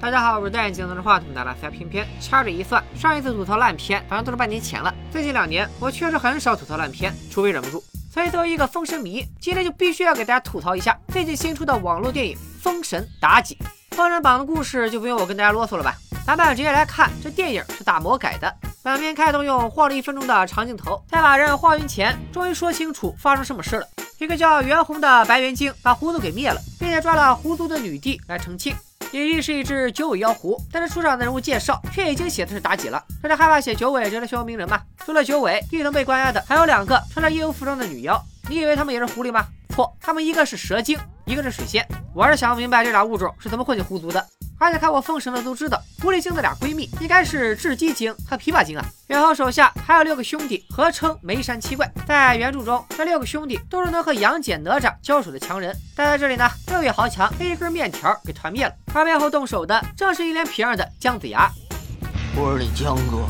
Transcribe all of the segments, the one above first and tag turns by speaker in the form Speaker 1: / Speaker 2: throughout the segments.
Speaker 1: 大家好，我是戴眼镜拿着话筒的拉塞偏偏。掐指一算，上一次吐槽烂片好像都是半年前了。最近两年，我确实很少吐槽烂片，除非忍不住。所以作为一个封神迷，今天就必须要给大家吐槽一下最近新出的网络电影《封神妲己》。封神榜的故事就不用我跟大家啰嗦了吧？咱们直接来看，这电影是打魔改的。本片开头用晃了一分钟的长镜头，在把人晃晕前，终于说清楚发生什么事了。一个叫袁弘的白猿精把狐族给灭了，并且抓了狐族的女帝来成亲。李玉是一只九尾妖狐，但是出场的人物介绍却已经写的是妲己了。这是害怕写九尾惹来漩涡鸣人吗？除了九尾，一同被关押的还有两个穿着夜游服装的女妖。你以为她们也是狐狸吗？错，她们一个是蛇精，一个是水仙。我是想不明白这俩物种是怎么混进狐族的。而且看过《封神》的都知道，狐狸精的俩闺蜜应该是雉鸡精和琵琶精啊。袁弘手下还有六个兄弟，合称梅山七怪。在原著中，这六个兄弟都是能和杨戬、哪吒交手的强人，但在这里呢，六位豪强被一根面条给团灭了。而背后动手的正是一脸皮样的姜子牙。
Speaker 2: 我是你姜哥。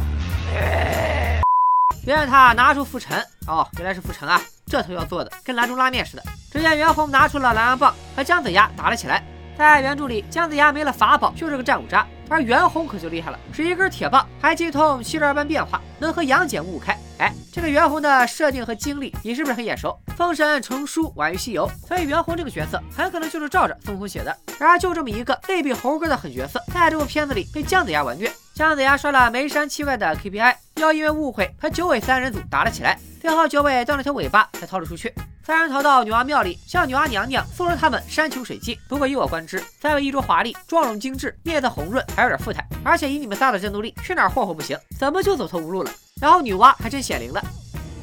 Speaker 1: 别让他拿出拂尘哦，原来是拂尘啊！这头要做的跟兰州拉面似的。只见袁弘拿出了狼牙棒，和姜子牙打了起来。在原著里，姜子牙没了法宝，就是个战五渣，而袁弘可就厉害了，是一根铁棒，还精通七十二般变化，能和杨戬五五开。哎，这个袁弘的设定和经历，你是不是很眼熟？封神成书晚于西游，所以袁弘这个角色很可能就是照着孙悟空写的。然而就这么一个类比猴哥的狠角色，在这部片子里被姜子牙完虐。姜子牙刷了眉山七怪的 KPI，又因为误会和九尾三人组打了起来，最后九尾断了条尾巴才逃了出去。三人逃到女娲庙里，向女娲娘娘送了他们山穷水尽。不过依我观之，三位衣着华丽，妆容精致，面色红润，还有点富态。而且以你们仨的战斗力，去哪儿霍霍不行？怎么就走投无路了？然后女娲还真显灵了。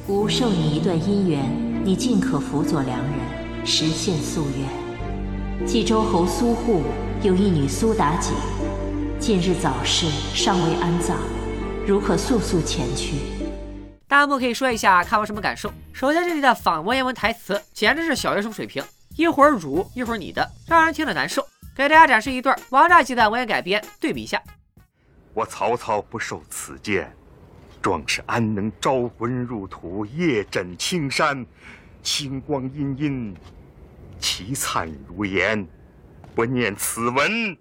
Speaker 3: 吾授你一段姻缘，你尽可辅佐良人，实现夙愿。冀州侯苏护有一女苏妲己，近日早逝，尚未安葬，如可速速前去。
Speaker 1: 弹幕可以说一下看完什么感受？首先这里的仿文言文台词简直是小学生水平，一会儿汝，一会儿你的，让人听着难受。给大家展示一段王炸级的文言改编，对比一下。
Speaker 4: 我曹操不受此剑，壮士安能招魂入土，夜枕青山，星光阴阴，其灿如颜。不念此文，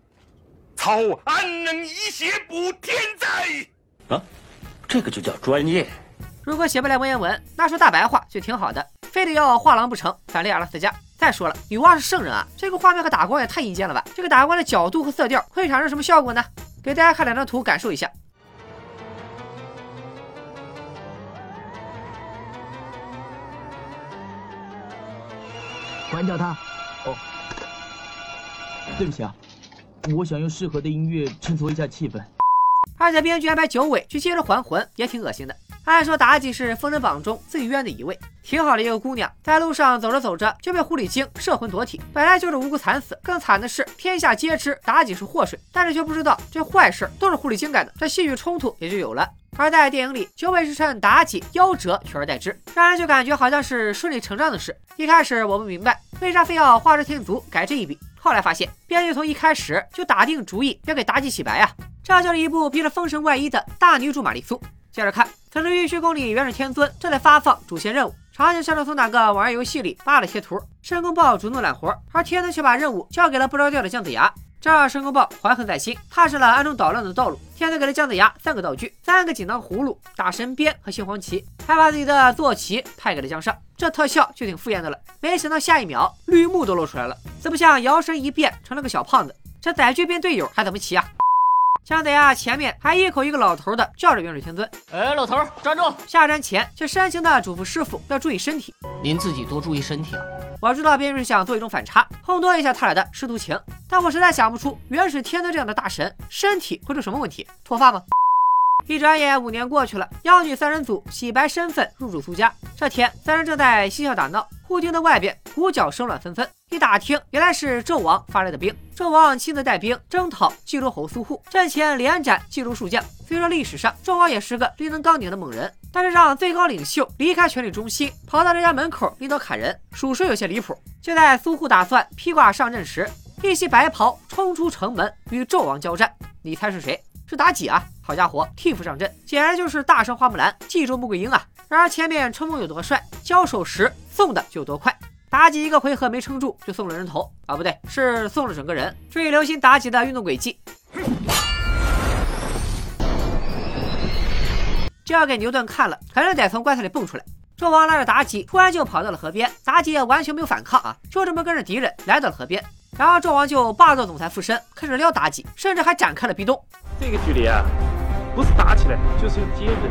Speaker 4: 操安能以血补天灾？
Speaker 2: 啊，这个就叫专业。
Speaker 1: 如果写不来文言文，那说大白话就挺好的，非得要画廊不成，反列阿拉斯加。再说了，女娲是圣人啊，这个画面和打光也太阴间了吧？这个打光的角度和色调会产生什么效果呢？给大家看两张图，感受一下。
Speaker 5: 关掉它。哦，对不起啊，我想用适合的音乐衬托一下气氛。
Speaker 1: 而且编剧安排九尾去接着还魂，也挺恶心的。按说妲己是封神榜中最冤的一位，挺好的一个姑娘，在路上走着走着就被狐狸精摄魂夺体，本来就是无辜惨死。更惨的是，天下皆知妲己是祸水，但是却不知道这坏事都是狐狸精干的，这戏剧冲突也就有了。而在电影里，九尾是趁妲己夭折取而代之，让人就感觉好像是顺理成章的事。一开始我不明白为啥非要画蛇添足改这一笔，后来发现编剧从一开始就打定主意要给妲己洗白啊，这就是一部披着封神外衣的大女主玛丽苏。接着看。此时玉虚宫里，元始天尊正在发放主线任务，场景像是从哪个网页游戏里扒了些图。申公豹主动揽活，而天尊却把任务交给了不着调的姜子牙，这让申公豹怀恨在心，踏上了暗中捣乱的道路。天尊给了姜子牙三个道具：三个锦囊葫芦、打神鞭和杏黄旗，还把自己的坐骑派给了姜尚。这特效就挺敷衍的了。没想到下一秒绿幕都露出来了，怎么像摇身一变成了个小胖子？这载具变队友还怎么骑啊？姜子牙前面还一口一个老头的叫着元始天尊，
Speaker 2: 哎，老头站住！
Speaker 1: 下山前却煽情的嘱咐师傅要注意身体，
Speaker 2: 您自己多注意身体啊！
Speaker 1: 我知道编剧是想做一种反差，烘托一下他俩的师徒情，但我实在想不出元始天尊这样的大神身体会出什么问题？脱发吗？一转眼五年过去了，妖女三人组洗白身份入住苏家。这天，三人正在嬉笑打闹，忽听得外边鼓角声乱纷纷。一打听，原来是纣王发来的兵。纣王亲自带兵征讨冀州侯苏护，阵前连斩冀州数将。虽说历史上纣王也是个力能刚鼎的猛人，但是让最高领袖离开权力中心，跑到人家门口领导砍人，属实有些离谱。就在苏护打算披挂上阵时，一袭白袍冲出城门与纣王交战。你猜是谁？是妲己啊！好家伙替父上阵，简直就是大圣花木兰记住穆桂英啊！然而前面春风有多帅，交手时送的就有多快，妲己一个回合没撑住就送了人头啊，不对，是送了整个人。注意留心妲己的运动轨迹。这要给牛顿看了，肯定得从棺材里蹦出来。纣王拉着妲己，突然就跑到了河边。妲己也完全没有反抗啊，就这么跟着敌人来到了河边。然后纣王就霸道总裁附身，开始撩妲己，甚至还展开了壁咚。
Speaker 6: 这个距离啊，不是打起来，就是用接吻。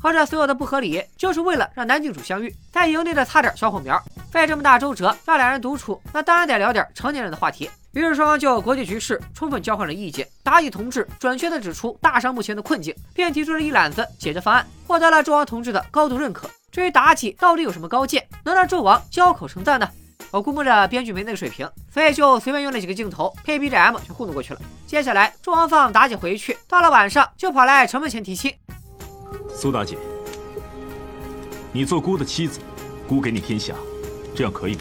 Speaker 1: 和这所有的不合理，就是为了让男郡主相遇，在营地的擦点小火苗。费这么大周折让两人独处，那当然得聊点成年人的话题。于是双方就国际局势充分交换了意见。妲己同志准确地指出大商目前的困境，并提出了一揽子解决方案，获得了纣王同志的高度认可。至于妲己到底有什么高见，能让纣王交口称赞呢？我估摸着编剧没那个水平，所以就随便用了几个镜头配 BGM 就糊弄过去了。接下来纣王放妲己回去，到了晚上就跑来城门前提亲。
Speaker 7: 苏妲己，你做孤的妻子，孤给你天下，这样可以吗？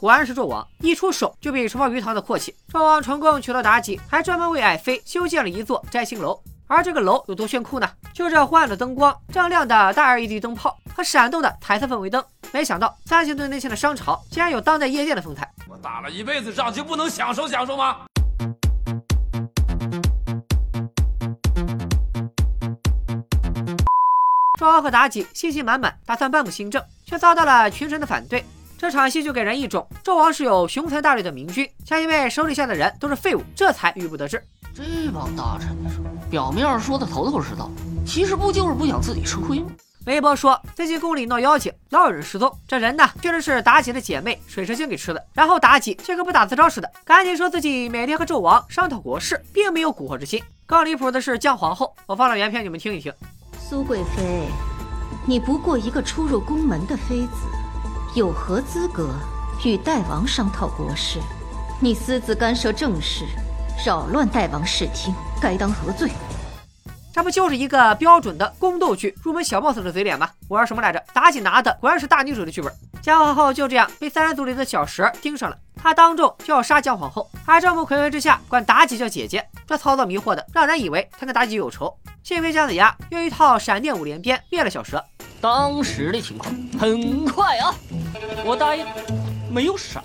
Speaker 1: 果然是纣王，一出手就比厨房鱼塘的阔气。纣王成功娶了妲己，还专门为爱妃修建了一座摘星楼。而这个楼有多炫酷呢？就这昏暗的灯光、锃亮的大 LED 灯泡和闪动的彩色氛围灯。没想到三星堆内线的商朝竟然有当代夜店的风采。
Speaker 8: 我打了一辈子仗，就不能享受享受吗？
Speaker 1: 纣王和妲己信心满满，打算颁布新政，却遭到了群臣的反对。这场戏就给人一种纣王是有雄才大略的明君，却因为手底下的人都是废物，这才郁不得志。
Speaker 2: 这帮大臣说，表面上说的头头是道，其实不就是不想自己吃亏吗？
Speaker 1: 微博说最近宫里闹妖精，老有人失踪，这人呢确实是妲己的姐妹水蛇精给吃的。然后妲己却跟不打自招似的，赶紧说自己每天和纣王商讨国事，并没有蛊惑之心。更离谱的是姜皇后，我放了原片，你们听一听。
Speaker 3: 苏贵妃，你不过一个出入宫门的妃子，有何资格与代王商讨国事？你私自干涉政事，扰乱代王视听，该当何罪？
Speaker 1: 这不就是一个标准的宫斗剧入门小 boss 的嘴脸吗？我说什么来着？妲己拿的果然是大女主的剧本。姜皇后就这样被三人组里的小蛇盯上了，她当众就要杀姜皇后，还众目睽睽之下管妲己叫姐姐，这操作迷惑的让人以为他跟妲己有仇。幸亏姜子牙用一套闪电五连鞭灭了小蛇。
Speaker 2: 当时的情况很快啊，我答应没有闪。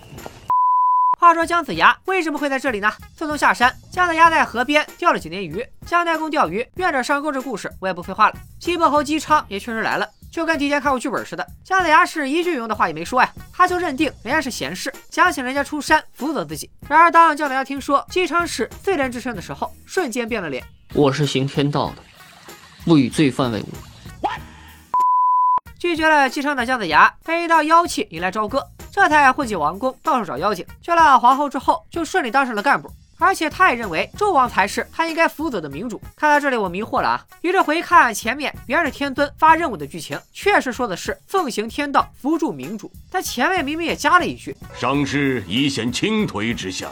Speaker 1: 话说姜子牙为什么会在这里呢？自从下山，姜子牙在河边钓了几年鱼。姜太公钓鱼，愿者上钩这故事我也不废话了。西伯侯姬昌也确实来了，就跟提前看过剧本似的。姜子牙是一句有用的话也没说呀，他就认定人家是贤士，想请人家出山辅佐自己。然而当姜子牙听说姬昌是罪人之身的时候，瞬间变了脸。
Speaker 2: 我是行天道的，不与罪犯为伍。
Speaker 1: 拒绝了姬昌的姜子牙被一道妖气引来朝歌，这才混进王宫，到处找妖精。救了皇后之后，就顺利当上了干部。而且他也认为纣王才是他应该辅佐的明主。看到这里，我迷惑了啊！于是回看前面元始天尊发任务的剧情，确实说的是奉行天道，扶助明主，但前面明明也加了一句：“
Speaker 9: 伤势已显倾颓之象。”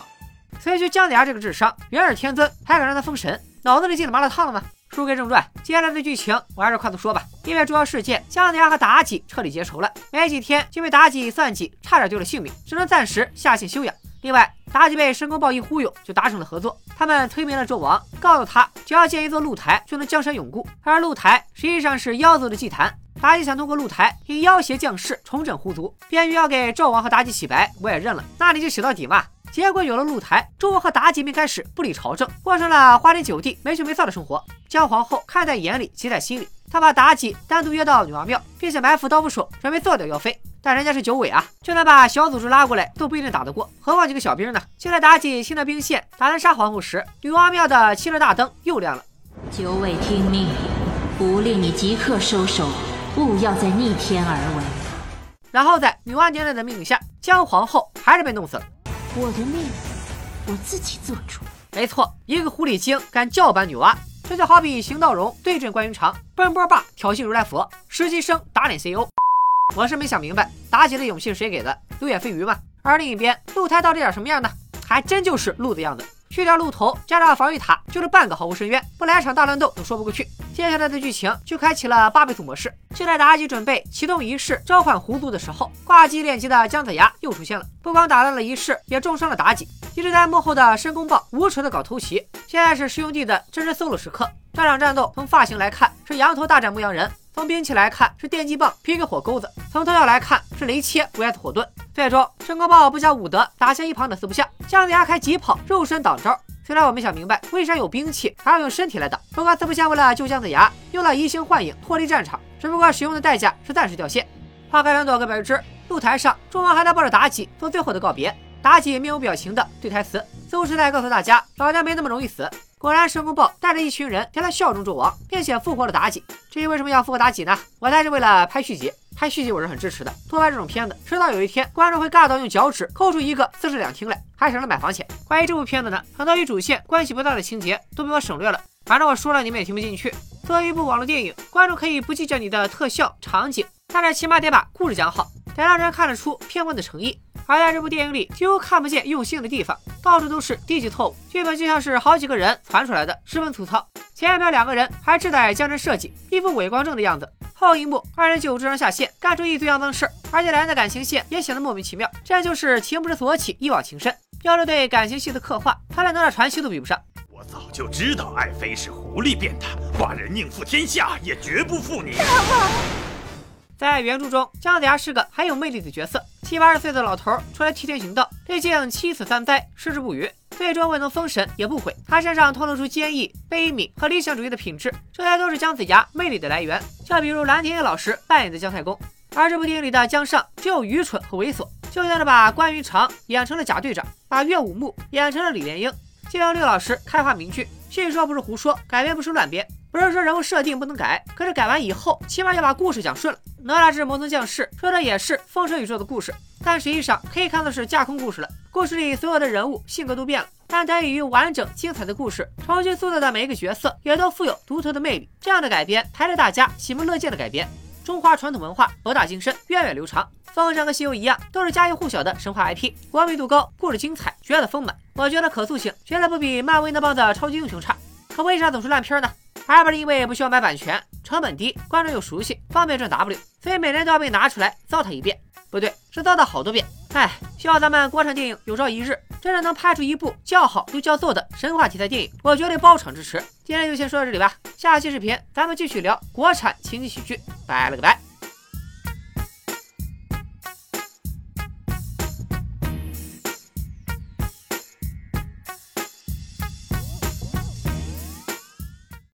Speaker 1: 所以就姜子牙这个智商，元始天尊还敢让他封神？脑子里进了麻辣烫了吗？书归正传，接下来的剧情我还是快速说吧。因为重要事件，姜子牙和妲己彻底结仇了。没几天就被妲己算计，差点丢了性命，只能暂时下线休养。另外，妲己被申公豹一忽悠，就达成了合作。他们催眠了纣王，告诉他只要建一座露台，就能江山永固。而露台实际上是妖族的祭坛。妲己想通过露台引妖邪降世，重整狐族。便于要给纣王和妲己洗白，我也认了。那你就洗到底嘛。结果有了露台，纣王和妲己便开始不理朝政，过上了花天酒地、没羞没臊的生活。姜皇后看在眼里，急在心里，她把妲己单独约到女娲庙，并且埋伏刀斧手，准备做掉妖妃。但人家是九尾啊，就算把小组织拉过来，都不一定打得过，何况几个小兵呢？就在妲己新的兵线打算杀皇后时，女娲庙的七色大灯又亮了。
Speaker 3: 九尾听命，不令你即刻收手，勿要再逆天而为。
Speaker 1: 然后在女娲娘娘的命令下，姜皇后还是被弄死了。
Speaker 3: 我的命。我自己做主。
Speaker 1: 没错，一个狐狸精敢叫板女娲，这就好比邢道荣对阵关云长，奔波霸挑衅如来佛，实习生打脸 CEO。我是没想明白，妲己的勇气是谁给的？流言蜚语吗？而另一边，露台到底长什么样呢？还真就是鹿的样子，去掉鹿头，加上防御塔，就是半个毫无深渊，不来场大乱斗都说不过去。接下来的剧情就开启了八倍速模式。就在妲己准备启动仪式召唤狐族的时候，挂机练级的姜子牙又出现了，不光打乱了仪式，也重伤了妲己。一直在幕后的申公豹无耻的搞偷袭，现在是师兄弟的真人 solo 时刻。这场战斗从发型来看是羊头大战牧羊人，从兵器来看是电击棒劈个火钩子，从特效来看是雷切 vs 火盾。最终申公豹不讲武德，打向一旁的四不像，姜子牙开疾跑肉身挡招，虽然我没想明白为啥有兵器还要用身体来挡，不过四不像为了救姜子牙，用了移形换影脱离战场，只不过使用的代价是暂时掉线。花开两朵，各表之。露台上，众王还在抱着妲己做最后的告别。妲己面无表情的对台词，似乎是在告诉大家，老娘没那么容易死。果然，申公豹带着一群人前来效忠纣王，并且复活了妲己。至于为什么要复活妲己呢？我猜是为了拍续集。拍续集我是很支持的。多拍这种片子，迟早有一天观众会尬到用脚趾抠出一个四室两厅来，还省了买房钱。关于这部片子呢，很多与主线关系不大的情节都被我省略了。反正我说了，你们也听不进去。作为一部网络电影，观众可以不计较你的特效场景，但是起码得把故事讲好。得让人看得出片方的诚意，而在这部电影里几乎看不见用心的地方，到处都是低级错误，剧本就像是好几个人传出来的，十分粗糙。前一秒两个人还志在江山社稷，一副伪光正的样子，后一幕二人就智商下线，干出一堆肮脏事，而且两人的感情线也显得莫名其妙。这就是情不知所起，一往情深。要是对感情戏的刻画，他连哪吒传奇都比不上。
Speaker 4: 我早就知道爱妃是狐狸变的，寡人宁负天下，也绝不负你。
Speaker 1: 在原著中，姜子牙是个很有魅力的角色，七八十岁的老头出来替天行道，历经七死三灾，矢志不渝，最终未能封神也不悔。他身上透露出坚毅、悲悯和理想主义的品质，这些都是姜子牙魅力的来源。就比如蓝天野老师扮演的姜太公，而这部电影里的姜尚只有愚蠢和猥琐，就像是把关云长演成了贾队长，把岳武穆演成了李莲英。借由六老师开发名句：叙说不是胡说，改编不是乱编。不是说人物设定不能改，可是改完以后，起码要把故事讲顺了。哪吒之魔尊降世说的也是封神宇宙的故事，但实际上可以看作是架空故事了。故事里所有的人物性格都变了，但得益于完整精彩的故事，重新塑造的每一个角色也都富有独特的魅力。这样的改编才是大家喜闻乐见的改编。中华传统文化博大精深，源远流长。封神和西游一样，都是家喻户晓的神话 IP，完美度高，故事精彩，角色丰满。我觉得可塑性绝对不比漫威那帮子超级英雄差。可为啥总是烂片呢？还不是因为不需要买版权，成本低，观众又熟悉，方便赚 W，所以每年都要被拿出来糟蹋一遍。不对，是糟蹋好多遍。哎，希望咱们国产电影有朝一日真的能拍出一部叫好又叫座的神话题材电影，我绝对包场支持。今天就先说到这里吧，下期视频咱们继续聊国产情景喜剧，拜了个拜。